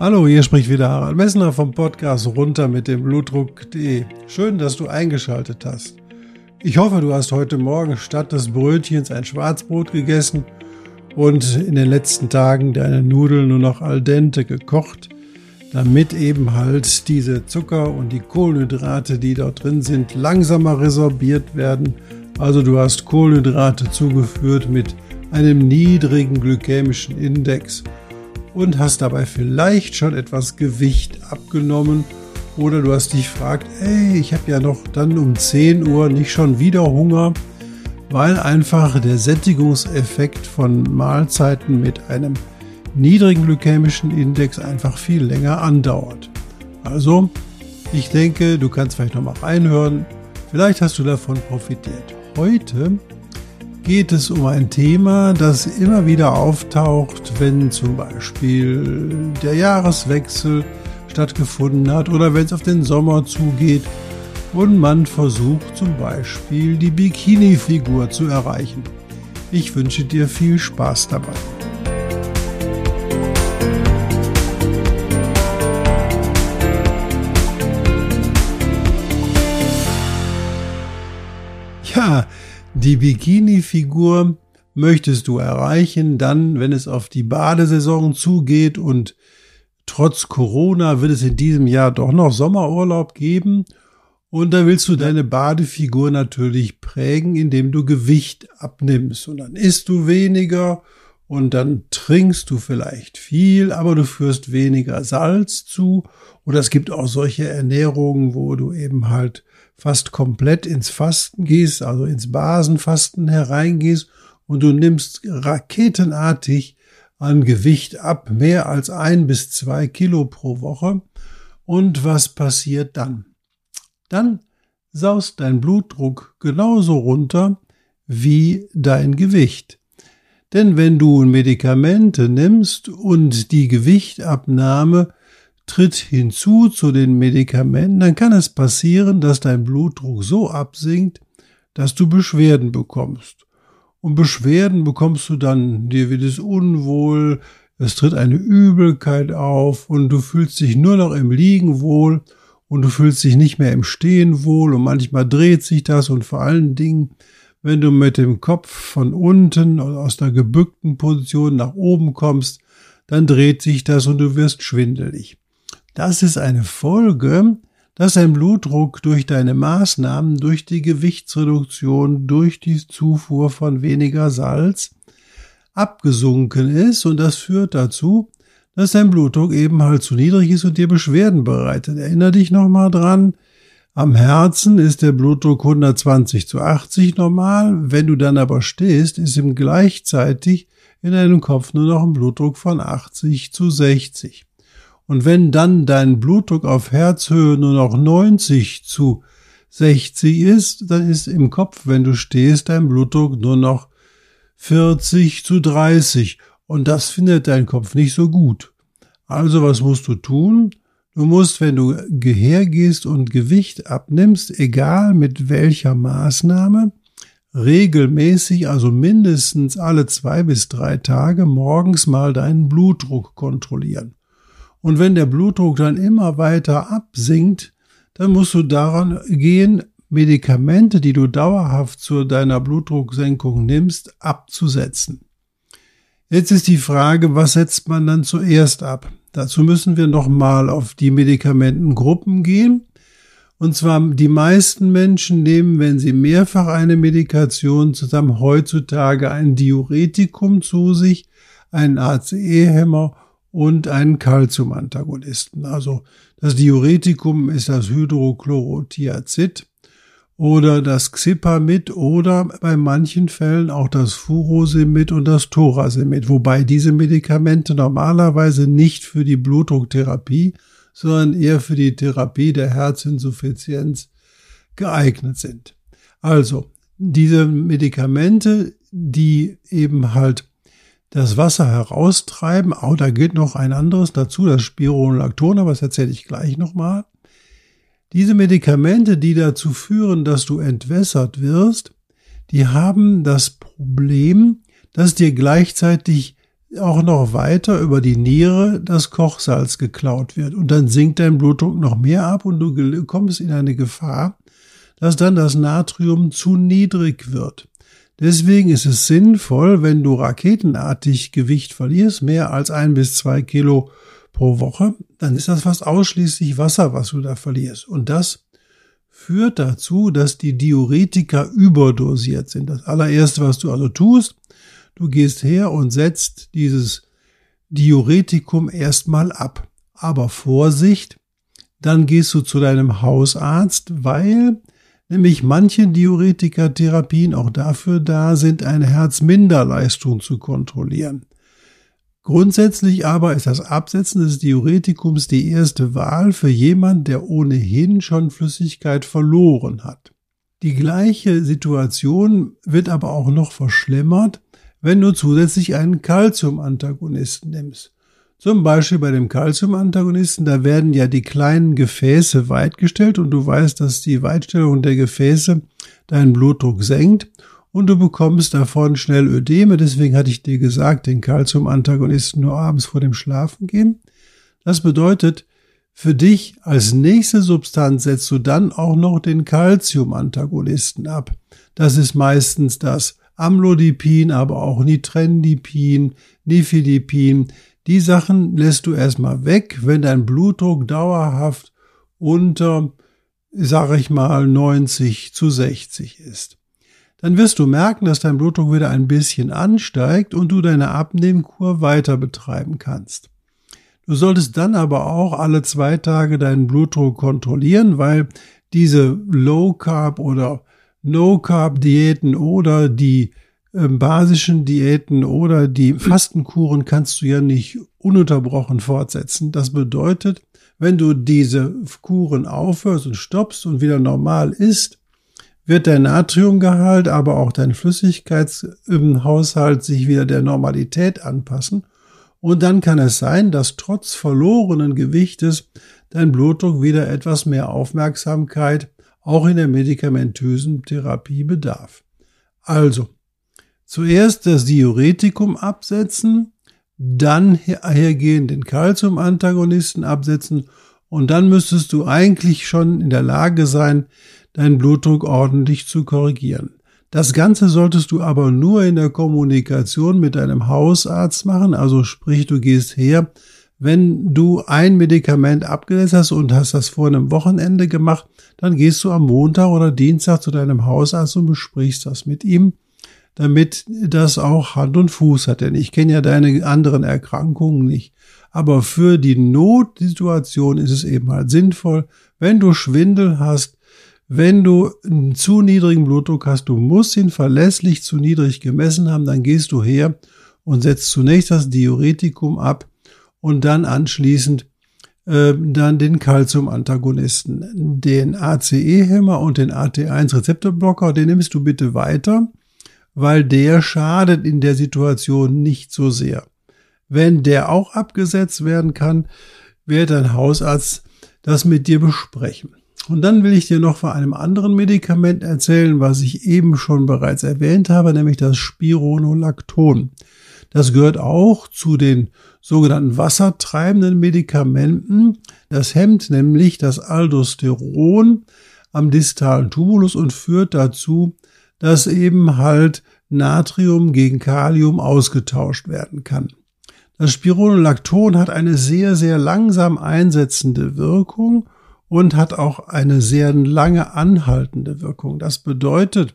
Hallo, hier spricht wieder Harald Messner vom Podcast runter mit dem Blutdruck.de. Schön, dass du eingeschaltet hast. Ich hoffe, du hast heute Morgen statt des Brötchens ein Schwarzbrot gegessen und in den letzten Tagen deine Nudeln nur noch al dente gekocht, damit eben halt diese Zucker und die Kohlenhydrate, die dort drin sind, langsamer resorbiert werden. Also du hast Kohlenhydrate zugeführt mit einem niedrigen glykämischen Index und hast dabei vielleicht schon etwas Gewicht abgenommen oder du hast dich gefragt, ey, ich habe ja noch dann um 10 Uhr nicht schon wieder Hunger, weil einfach der Sättigungseffekt von Mahlzeiten mit einem niedrigen glykämischen Index einfach viel länger andauert. Also, ich denke, du kannst vielleicht noch mal reinhören. Vielleicht hast du davon profitiert. Heute geht es um ein Thema, das immer wieder auftaucht, wenn zum Beispiel der Jahreswechsel stattgefunden hat oder wenn es auf den Sommer zugeht und man versucht zum Beispiel die Bikini-Figur zu erreichen. Ich wünsche dir viel Spaß dabei. Ja, die Bikini-Figur möchtest du erreichen, dann, wenn es auf die Badesaison zugeht und trotz Corona wird es in diesem Jahr doch noch Sommerurlaub geben. Und da willst du deine Badefigur natürlich prägen, indem du Gewicht abnimmst. Und dann isst du weniger und dann trinkst du vielleicht viel, aber du führst weniger Salz zu. Oder es gibt auch solche Ernährungen, wo du eben halt fast komplett ins Fasten gehst, also ins Basenfasten hereingehst und du nimmst raketenartig an Gewicht ab, mehr als ein bis zwei Kilo pro Woche. Und was passiert dann? Dann saust dein Blutdruck genauso runter wie dein Gewicht. Denn wenn du Medikamente nimmst und die Gewichtabnahme tritt hinzu zu den Medikamenten, dann kann es passieren, dass dein Blutdruck so absinkt, dass du Beschwerden bekommst. Und Beschwerden bekommst du dann, dir wird es unwohl, es tritt eine Übelkeit auf und du fühlst dich nur noch im Liegen wohl und du fühlst dich nicht mehr im Stehen wohl und manchmal dreht sich das und vor allen Dingen, wenn du mit dem Kopf von unten aus der gebückten Position nach oben kommst, dann dreht sich das und du wirst schwindelig. Das ist eine Folge, dass dein Blutdruck durch deine Maßnahmen, durch die Gewichtsreduktion, durch die Zufuhr von weniger Salz abgesunken ist und das führt dazu, dass dein Blutdruck eben halt zu niedrig ist und dir Beschwerden bereitet. Erinner dich nochmal dran, am Herzen ist der Blutdruck 120 zu 80 normal, wenn du dann aber stehst, ist ihm gleichzeitig in deinem Kopf nur noch ein Blutdruck von 80 zu 60. Und wenn dann dein Blutdruck auf Herzhöhe nur noch 90 zu 60 ist, dann ist im Kopf, wenn du stehst, dein Blutdruck nur noch 40 zu 30. Und das findet dein Kopf nicht so gut. Also was musst du tun? Du musst, wenn du hergehst und Gewicht abnimmst, egal mit welcher Maßnahme, regelmäßig, also mindestens alle zwei bis drei Tage morgens mal deinen Blutdruck kontrollieren. Und wenn der Blutdruck dann immer weiter absinkt, dann musst du daran gehen, Medikamente, die du dauerhaft zu deiner Blutdrucksenkung nimmst, abzusetzen. Jetzt ist die Frage, was setzt man dann zuerst ab? Dazu müssen wir nochmal auf die Medikamentengruppen gehen. Und zwar die meisten Menschen nehmen, wenn sie mehrfach eine Medikation zusammen heutzutage ein Diuretikum zu sich, einen ACE-Hämmer und einen Calcium-Antagonisten. Also das Diuretikum ist das Hydrochlorothiazid oder das Xipamid oder bei manchen Fällen auch das Furosemid und das Thorasemid, wobei diese Medikamente normalerweise nicht für die Blutdrucktherapie, sondern eher für die Therapie der Herzinsuffizienz geeignet sind. Also, diese Medikamente, die eben halt das Wasser heraustreiben, oh, da gilt noch ein anderes dazu, das Spironolacton, aber das erzähle ich gleich nochmal. Diese Medikamente, die dazu führen, dass du entwässert wirst, die haben das Problem, dass dir gleichzeitig auch noch weiter über die Niere das Kochsalz geklaut wird. Und dann sinkt dein Blutdruck noch mehr ab und du kommst in eine Gefahr, dass dann das Natrium zu niedrig wird. Deswegen ist es sinnvoll, wenn du raketenartig Gewicht verlierst, mehr als ein bis zwei Kilo pro Woche, dann ist das fast ausschließlich Wasser, was du da verlierst. Und das führt dazu, dass die Diuretika überdosiert sind. Das allererste, was du also tust, du gehst her und setzt dieses Diuretikum erstmal ab. Aber Vorsicht, dann gehst du zu deinem Hausarzt, weil nämlich manche Diuretika-Therapien auch dafür da sind, eine Herzminderleistung zu kontrollieren. Grundsätzlich aber ist das Absetzen des Diuretikums die erste Wahl für jemand, der ohnehin schon Flüssigkeit verloren hat. Die gleiche Situation wird aber auch noch verschlimmert, wenn du zusätzlich einen Calcium-Antagonisten nimmst. Zum Beispiel bei dem Calcium-Antagonisten, da werden ja die kleinen Gefäße weitgestellt und du weißt, dass die Weitstellung der Gefäße deinen Blutdruck senkt und du bekommst davon schnell Ödeme. Deswegen hatte ich dir gesagt, den Calcium-Antagonisten nur abends vor dem Schlafen gehen. Das bedeutet, für dich als nächste Substanz setzt du dann auch noch den Calcium-Antagonisten ab. Das ist meistens das Amlodipin, aber auch Nitrendipin, Nifedipin. Die Sachen lässt du erstmal weg, wenn dein Blutdruck dauerhaft unter, sag ich mal, 90 zu 60 ist. Dann wirst du merken, dass dein Blutdruck wieder ein bisschen ansteigt und du deine Abnehmkur weiter betreiben kannst. Du solltest dann aber auch alle zwei Tage deinen Blutdruck kontrollieren, weil diese Low Carb oder No Carb Diäten oder die basischen Diäten oder die Fastenkuren kannst du ja nicht ununterbrochen fortsetzen. Das bedeutet, wenn du diese Kuren aufhörst und stoppst und wieder normal isst, wird dein Natriumgehalt, aber auch dein Flüssigkeitshaushalt sich wieder der Normalität anpassen. Und dann kann es sein, dass trotz verlorenen Gewichtes dein Blutdruck wieder etwas mehr Aufmerksamkeit auch in der medikamentösen Therapie bedarf. Also, zuerst das Diuretikum absetzen, dann hergehen den Calcium-Antagonisten absetzen und dann müsstest du eigentlich schon in der Lage sein, deinen Blutdruck ordentlich zu korrigieren. Das Ganze solltest du aber nur in der Kommunikation mit deinem Hausarzt machen, also sprich, du gehst her, wenn du ein Medikament abgesetzt hast und hast das vor einem Wochenende gemacht, dann gehst du am Montag oder Dienstag zu deinem Hausarzt und besprichst das mit ihm, damit das auch Hand und Fuß hat. Denn ich kenne ja deine anderen Erkrankungen nicht. Aber für die Notsituation ist es eben halt sinnvoll, wenn du Schwindel hast, wenn du einen zu niedrigen Blutdruck hast, du musst ihn verlässlich zu niedrig gemessen haben, dann gehst du her und setzt zunächst das Diuretikum ab und dann anschließend äh, dann den Calcium-Antagonisten. Den ACE-Hämmer und den AT1-Rezeptorblocker, den nimmst du bitte weiter, weil der schadet in der Situation nicht so sehr. Wenn der auch abgesetzt werden kann, wird dein Hausarzt das mit dir besprechen. Und dann will ich dir noch von einem anderen Medikament erzählen, was ich eben schon bereits erwähnt habe, nämlich das Spironolacton. Das gehört auch zu den sogenannten wassertreibenden Medikamenten. Das hemmt nämlich das Aldosteron am distalen Tumulus und führt dazu, dass eben halt Natrium gegen Kalium ausgetauscht werden kann. Das Spironolacton hat eine sehr, sehr langsam einsetzende Wirkung und hat auch eine sehr lange anhaltende Wirkung. Das bedeutet,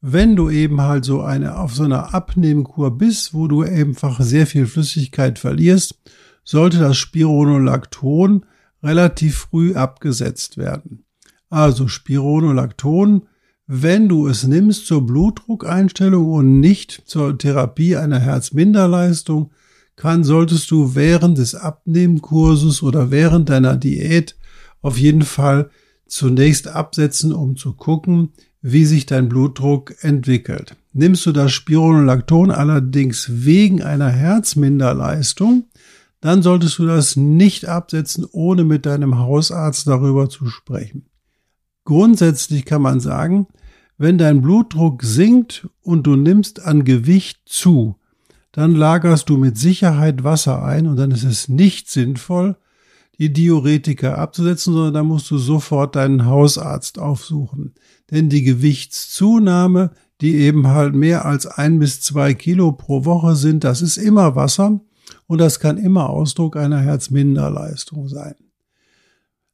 wenn du eben halt so eine auf so einer Abnehmkur bist, wo du einfach sehr viel Flüssigkeit verlierst, sollte das Spironolacton relativ früh abgesetzt werden. Also Spironolacton, wenn du es nimmst zur Blutdruckeinstellung und nicht zur Therapie einer Herzminderleistung, kann, solltest du während des Abnehmkurses oder während deiner Diät auf jeden Fall zunächst absetzen, um zu gucken, wie sich dein Blutdruck entwickelt. Nimmst du das Spironolacton allerdings wegen einer Herzminderleistung, dann solltest du das nicht absetzen, ohne mit deinem Hausarzt darüber zu sprechen. Grundsätzlich kann man sagen, wenn dein Blutdruck sinkt und du nimmst an Gewicht zu, dann lagerst du mit Sicherheit Wasser ein und dann ist es nicht sinnvoll, die Diuretika abzusetzen, sondern da musst du sofort deinen Hausarzt aufsuchen. Denn die Gewichtszunahme, die eben halt mehr als ein bis zwei Kilo pro Woche sind, das ist immer Wasser und das kann immer Ausdruck einer Herzminderleistung sein.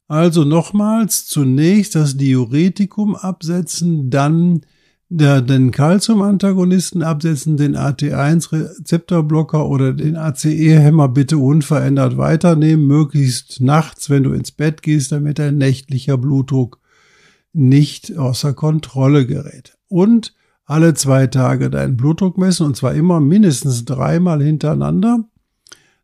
Also nochmals, zunächst das Diuretikum absetzen, dann der, den Calcium-Antagonisten absetzen, den AT1-Rezeptorblocker oder den ACE-Hämmer bitte unverändert weiternehmen, möglichst nachts, wenn du ins Bett gehst, damit dein nächtlicher Blutdruck nicht außer Kontrolle gerät. Und alle zwei Tage deinen Blutdruck messen, und zwar immer mindestens dreimal hintereinander,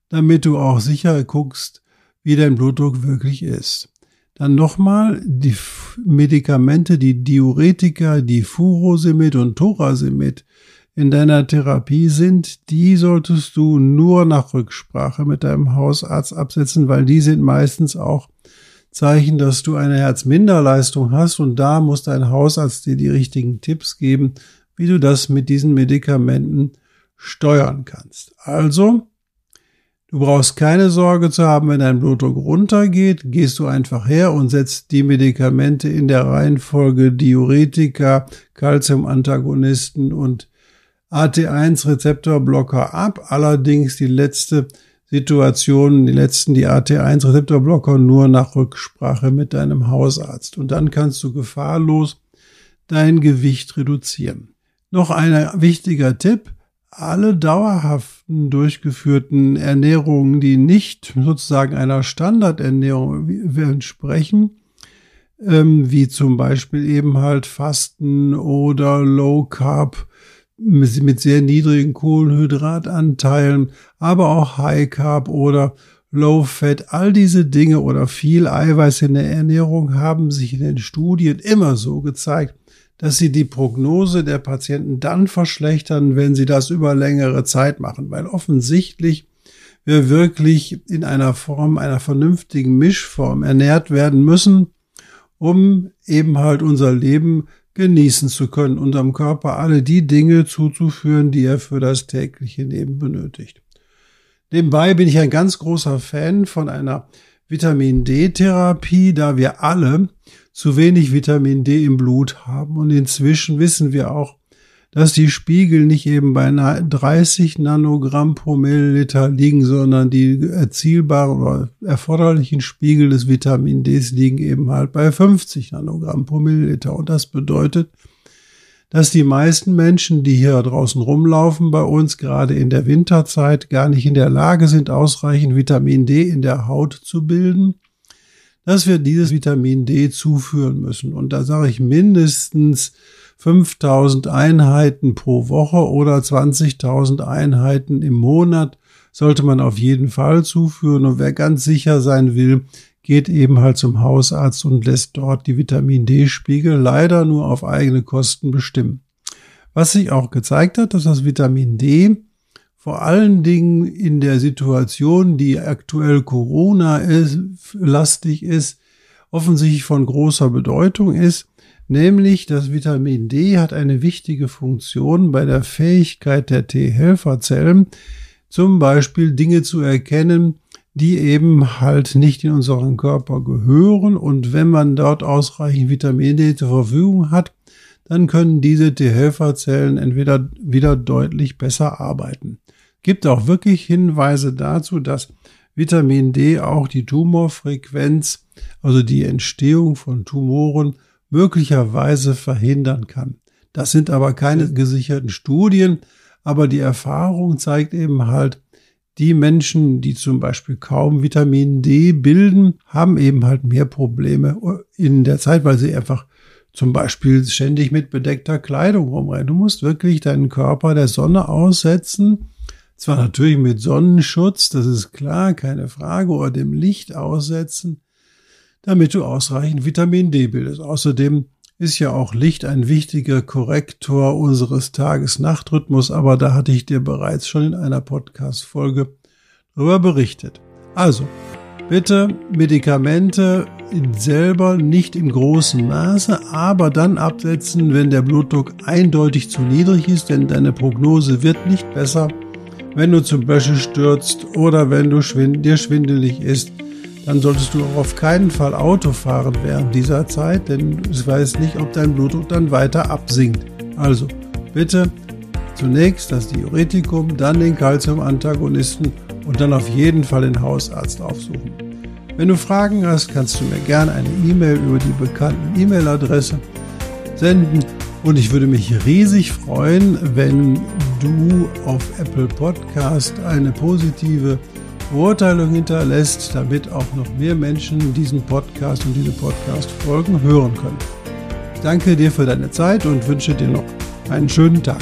damit du auch sicher guckst, wie dein Blutdruck wirklich ist. Dann nochmal die Medikamente, die Diuretika, die Furosemid und Thorasemid in deiner Therapie sind, die solltest du nur nach Rücksprache mit deinem Hausarzt absetzen, weil die sind meistens auch Zeichen, dass du eine Herzminderleistung hast und da muss dein Hausarzt dir die richtigen Tipps geben, wie du das mit diesen Medikamenten steuern kannst. Also, Du brauchst keine Sorge zu haben, wenn dein Blutdruck runtergeht, gehst du einfach her und setzt die Medikamente in der Reihenfolge Diuretika, Calciumantagonisten und AT1-Rezeptorblocker ab. Allerdings die letzte Situation, die letzten, die AT1-Rezeptorblocker nur nach Rücksprache mit deinem Hausarzt. Und dann kannst du gefahrlos dein Gewicht reduzieren. Noch ein wichtiger Tipp alle dauerhaften durchgeführten Ernährungen, die nicht sozusagen einer Standardernährung entsprechen, ähm, wie zum Beispiel eben halt Fasten oder Low Carb mit sehr niedrigen Kohlenhydratanteilen, aber auch High Carb oder Low Fat, all diese Dinge oder viel Eiweiß in der Ernährung haben sich in den Studien immer so gezeigt, dass sie die Prognose der Patienten dann verschlechtern, wenn sie das über längere Zeit machen, weil offensichtlich wir wirklich in einer Form, einer vernünftigen Mischform ernährt werden müssen, um eben halt unser Leben genießen zu können, unserem Körper alle die Dinge zuzuführen, die er für das tägliche Leben benötigt. Nebenbei bin ich ein ganz großer Fan von einer Vitamin D-Therapie, da wir alle zu wenig Vitamin D im Blut haben. Und inzwischen wissen wir auch, dass die Spiegel nicht eben bei 30 Nanogramm pro Milliliter liegen, sondern die erzielbaren oder erforderlichen Spiegel des Vitamin Ds liegen eben halt bei 50 Nanogramm pro Milliliter. Und das bedeutet, dass die meisten Menschen, die hier draußen rumlaufen bei uns, gerade in der Winterzeit, gar nicht in der Lage sind, ausreichend Vitamin D in der Haut zu bilden dass wir dieses Vitamin D zuführen müssen. Und da sage ich mindestens 5000 Einheiten pro Woche oder 20.000 Einheiten im Monat sollte man auf jeden Fall zuführen. Und wer ganz sicher sein will, geht eben halt zum Hausarzt und lässt dort die Vitamin D-Spiegel leider nur auf eigene Kosten bestimmen. Was sich auch gezeigt hat, dass das Vitamin D vor allen Dingen in der Situation, die aktuell Corona ist, lastig ist, offensichtlich von großer Bedeutung ist, nämlich das Vitamin D hat eine wichtige Funktion bei der Fähigkeit der T-Helferzellen, zum Beispiel Dinge zu erkennen, die eben halt nicht in unseren Körper gehören. Und wenn man dort ausreichend Vitamin D zur Verfügung hat, dann können diese T-Helferzellen entweder wieder deutlich besser arbeiten gibt auch wirklich Hinweise dazu, dass Vitamin D auch die Tumorfrequenz, also die Entstehung von Tumoren, möglicherweise verhindern kann. Das sind aber keine gesicherten Studien, aber die Erfahrung zeigt eben halt, die Menschen, die zum Beispiel kaum Vitamin D bilden, haben eben halt mehr Probleme in der Zeit, weil sie einfach zum Beispiel ständig mit bedeckter Kleidung rumrennen. Du musst wirklich deinen Körper der Sonne aussetzen zwar natürlich mit Sonnenschutz, das ist klar, keine Frage, oder dem Licht aussetzen. damit du ausreichend Vitamin D bildest. Außerdem ist ja auch Licht ein wichtiger Korrektor unseres Tages-Nacht-Rhythmus, aber da hatte ich dir bereits schon in einer Podcast-Folge darüber berichtet. Also, bitte Medikamente selber nicht im großen Maße, aber dann absetzen, wenn der Blutdruck eindeutig zu niedrig ist, denn deine Prognose wird nicht besser, wenn du zum Beispiel stürzt oder wenn du schwind dir schwindelig ist. Dann solltest du auch auf keinen Fall Auto fahren während dieser Zeit, denn du weißt nicht, ob dein Blutdruck dann weiter absinkt. Also bitte zunächst das Diuretikum, dann den Calcium-Antagonisten und dann auf jeden Fall den Hausarzt aufsuchen. Wenn du Fragen hast, kannst du mir gerne eine E-Mail über die bekannten E-Mail-Adresse senden und ich würde mich riesig freuen, wenn du auf Apple Podcast eine positive Beurteilung hinterlässt, damit auch noch mehr Menschen diesen Podcast und diese Podcast-Folgen hören können. danke dir für deine Zeit und wünsche dir noch einen schönen Tag.